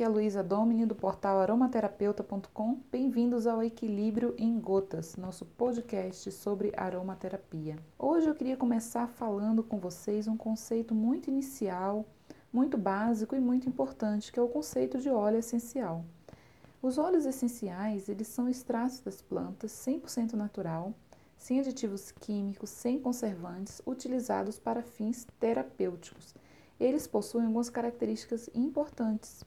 aqui é a Luísa Domini do portal aromaterapeuta.com. Bem-vindos ao Equilíbrio em Gotas, nosso podcast sobre aromaterapia. Hoje eu queria começar falando com vocês um conceito muito inicial, muito básico e muito importante, que é o conceito de óleo essencial. Os óleos essenciais, eles são extratos das plantas 100% natural, sem aditivos químicos, sem conservantes, utilizados para fins terapêuticos eles possuem algumas características importantes.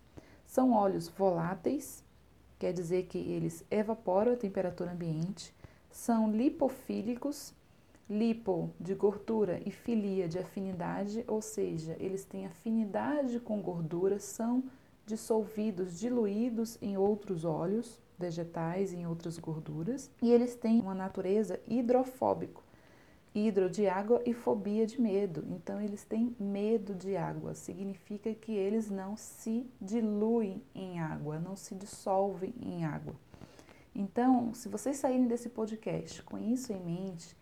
São óleos voláteis, quer dizer que eles evaporam a temperatura ambiente, são lipofílicos, lipo de gordura e filia de afinidade, ou seja, eles têm afinidade com gordura, são dissolvidos, diluídos em outros óleos vegetais, em outras gorduras, e eles têm uma natureza hidrofóbico, hidro de água e fobia de medo. Então eles têm medo de água, significa que eles não se diluem em água, não se dissolvem em água. Então, se vocês saírem desse podcast com isso em mente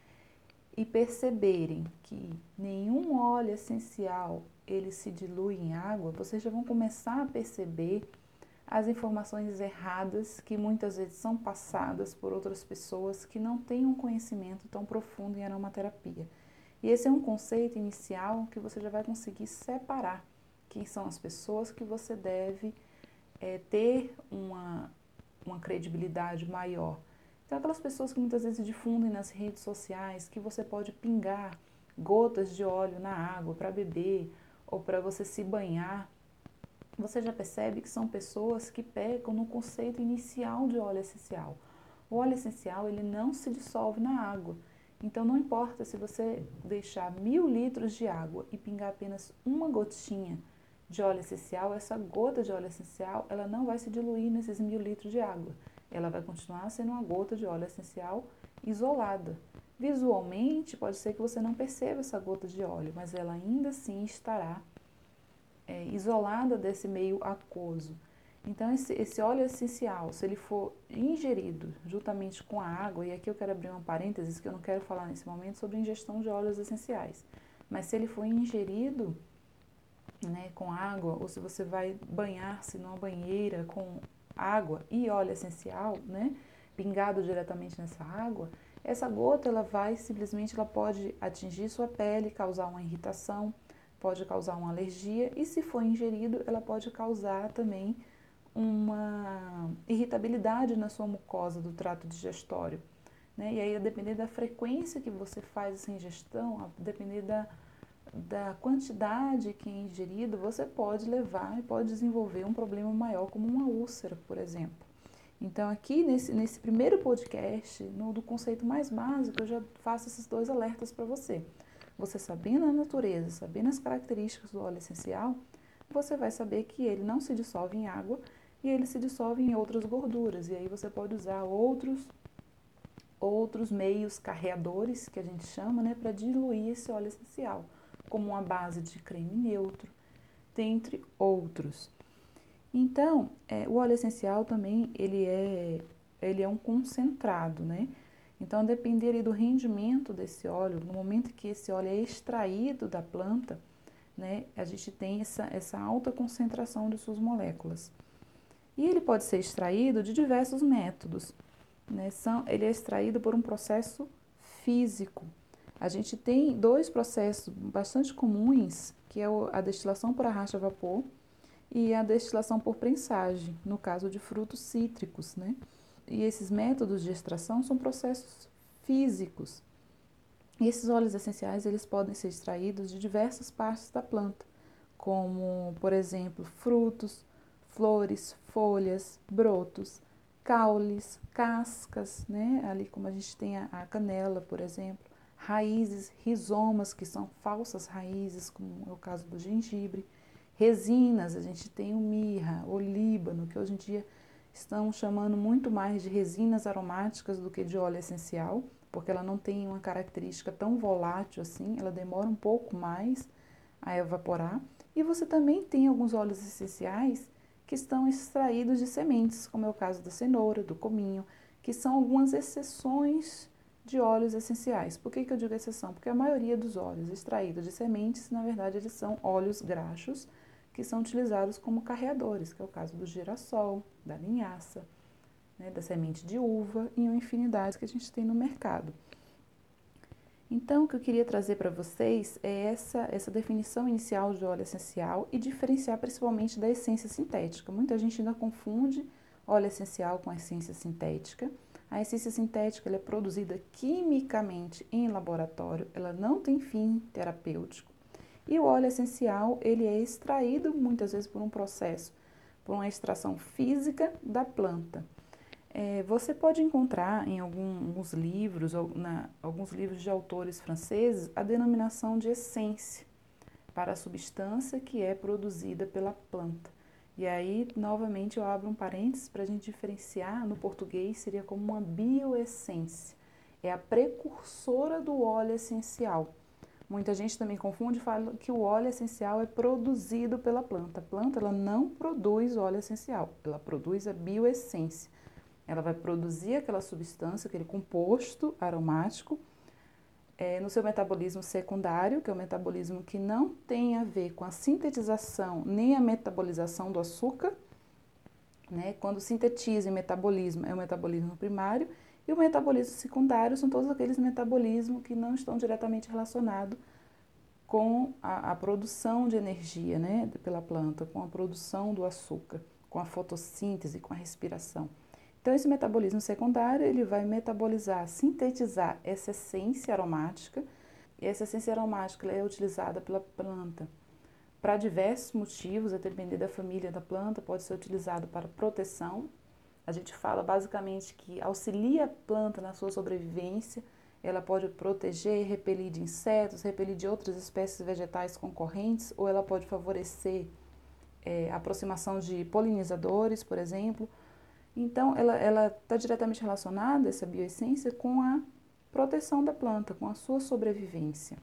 e perceberem que nenhum óleo essencial ele se dilui em água, vocês já vão começar a perceber as informações erradas que muitas vezes são passadas por outras pessoas que não têm um conhecimento tão profundo em aromaterapia. E esse é um conceito inicial que você já vai conseguir separar quem são as pessoas que você deve é, ter uma, uma credibilidade maior. Então, aquelas pessoas que muitas vezes difundem nas redes sociais que você pode pingar gotas de óleo na água para beber ou para você se banhar você já percebe que são pessoas que pecam no conceito inicial de óleo essencial. O óleo essencial ele não se dissolve na água. Então não importa se você deixar mil litros de água e pingar apenas uma gotinha de óleo essencial, essa gota de óleo essencial ela não vai se diluir nesses mil litros de água. Ela vai continuar sendo uma gota de óleo essencial isolada. Visualmente pode ser que você não perceba essa gota de óleo, mas ela ainda assim estará é, isolada desse meio aquoso. Então, esse, esse óleo essencial, se ele for ingerido juntamente com a água, e aqui eu quero abrir um parênteses que eu não quero falar nesse momento sobre ingestão de óleos essenciais, mas se ele for ingerido né, com água, ou se você vai banhar-se numa banheira com água e óleo essencial, né, pingado diretamente nessa água, essa gota ela vai simplesmente ela pode atingir sua pele, causar uma irritação, pode causar uma alergia e, se for ingerido, ela pode causar também uma irritabilidade na sua mucosa do trato digestório. Né? E aí, a depender da frequência que você faz essa ingestão, a depender da, da quantidade que é ingerido, você pode levar e pode desenvolver um problema maior, como uma úlcera, por exemplo. Então, aqui nesse, nesse primeiro podcast, no do conceito mais básico, eu já faço esses dois alertas para você. Você sabendo a natureza, sabendo as características do óleo essencial, você vai saber que ele não se dissolve em água e ele se dissolve em outras gorduras. E aí você pode usar outros outros meios carreadores, que a gente chama, né, para diluir esse óleo essencial, como uma base de creme neutro, dentre outros. Então, é, o óleo essencial também ele é, ele é um concentrado, né? Então, a depender do rendimento desse óleo, no momento que esse óleo é extraído da planta, né, a gente tem essa, essa alta concentração de suas moléculas. E ele pode ser extraído de diversos métodos. Né? São, ele é extraído por um processo físico. A gente tem dois processos bastante comuns, que é a destilação por arrasto a vapor e a destilação por prensagem, no caso de frutos cítricos, né? E esses métodos de extração são processos físicos. E esses óleos essenciais eles podem ser extraídos de diversas partes da planta, como, por exemplo, frutos, flores, folhas, brotos, caules, cascas, né? Ali como a gente tem a, a canela, por exemplo, raízes, rizomas, que são falsas raízes, como é o caso do gengibre, resinas, a gente tem o mirra, o líbano, que hoje em dia estão chamando muito mais de resinas aromáticas do que de óleo essencial, porque ela não tem uma característica tão volátil assim, ela demora um pouco mais a evaporar. E você também tem alguns óleos essenciais que estão extraídos de sementes, como é o caso da cenoura, do cominho, que são algumas exceções de óleos essenciais. Por que, que eu digo exceção? Porque a maioria dos óleos extraídos de sementes, na verdade, eles são óleos graxos que são utilizados como carreadores, que é o caso do girassol, da linhaça, né, da semente de uva e uma infinidade que a gente tem no mercado. Então, o que eu queria trazer para vocês é essa, essa definição inicial de óleo essencial e diferenciar principalmente da essência sintética. Muita gente ainda confunde óleo essencial com essência sintética. A essência sintética é produzida quimicamente em laboratório, ela não tem fim terapêutico. E o óleo essencial, ele é extraído muitas vezes por um processo, por uma extração física da planta. É, você pode encontrar em alguns livros, na, alguns livros de autores franceses, a denominação de essência para a substância que é produzida pela planta. E aí, novamente, eu abro um parênteses para a gente diferenciar, no português seria como uma bioessência. É a precursora do óleo essencial. Muita gente também confunde e fala que o óleo essencial é produzido pela planta. A planta ela não produz óleo essencial, ela produz a bioessência ela vai produzir aquela substância, aquele composto aromático, é, no seu metabolismo secundário, que é o metabolismo que não tem a ver com a sintetização nem a metabolização do açúcar. Né? Quando sintetiza em metabolismo, é o metabolismo primário, e o metabolismo secundário são todos aqueles metabolismos que não estão diretamente relacionados com a, a, produção de energia né, pela planta, com a produção do açúcar, com a fotossíntese, com a respiração. Então, esse metabolismo secundário, ele vai metabolizar, sintetizar essa essência aromática, e essa essência aromática é utilizada pela planta para diversos motivos, a depender da família da planta, pode ser utilizado para proteção. A gente fala basicamente que auxilia a planta na sua sobrevivência, ela pode proteger, repelir de insetos, repelir de outras espécies vegetais concorrentes, ou ela pode favorecer é, a aproximação de polinizadores, por exemplo, então, ela está diretamente relacionada, essa bioessência, com a proteção da planta, com a sua sobrevivência.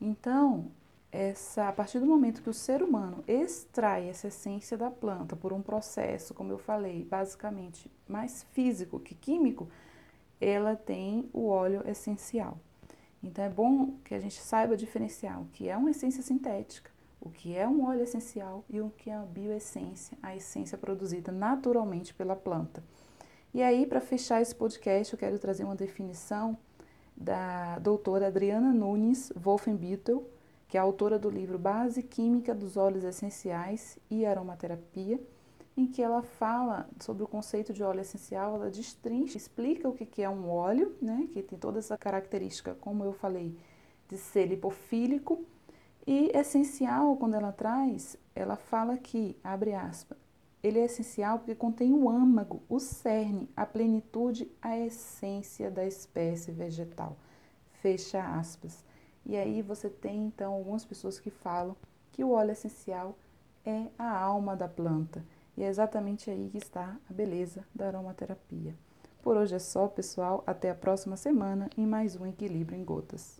Então, essa, a partir do momento que o ser humano extrai essa essência da planta por um processo, como eu falei, basicamente mais físico que químico, ela tem o óleo essencial. Então é bom que a gente saiba diferenciar o que é uma essência sintética o que é um óleo essencial e o que é a bioessência, a essência produzida naturalmente pela planta. E aí, para fechar esse podcast, eu quero trazer uma definição da doutora Adriana Nunes Wolfenbüttel, que é autora do livro Base Química dos Óleos Essenciais e Aromaterapia, em que ela fala sobre o conceito de óleo essencial, ela destrincha, explica o que é um óleo, né, que tem toda essa característica, como eu falei, de ser lipofílico, e essencial, quando ela traz, ela fala que, abre aspas, ele é essencial porque contém o âmago, o cerne, a plenitude, a essência da espécie vegetal. Fecha aspas. E aí você tem então algumas pessoas que falam que o óleo essencial é a alma da planta. E é exatamente aí que está a beleza da aromaterapia. Por hoje é só, pessoal. Até a próxima semana em mais um Equilíbrio em Gotas.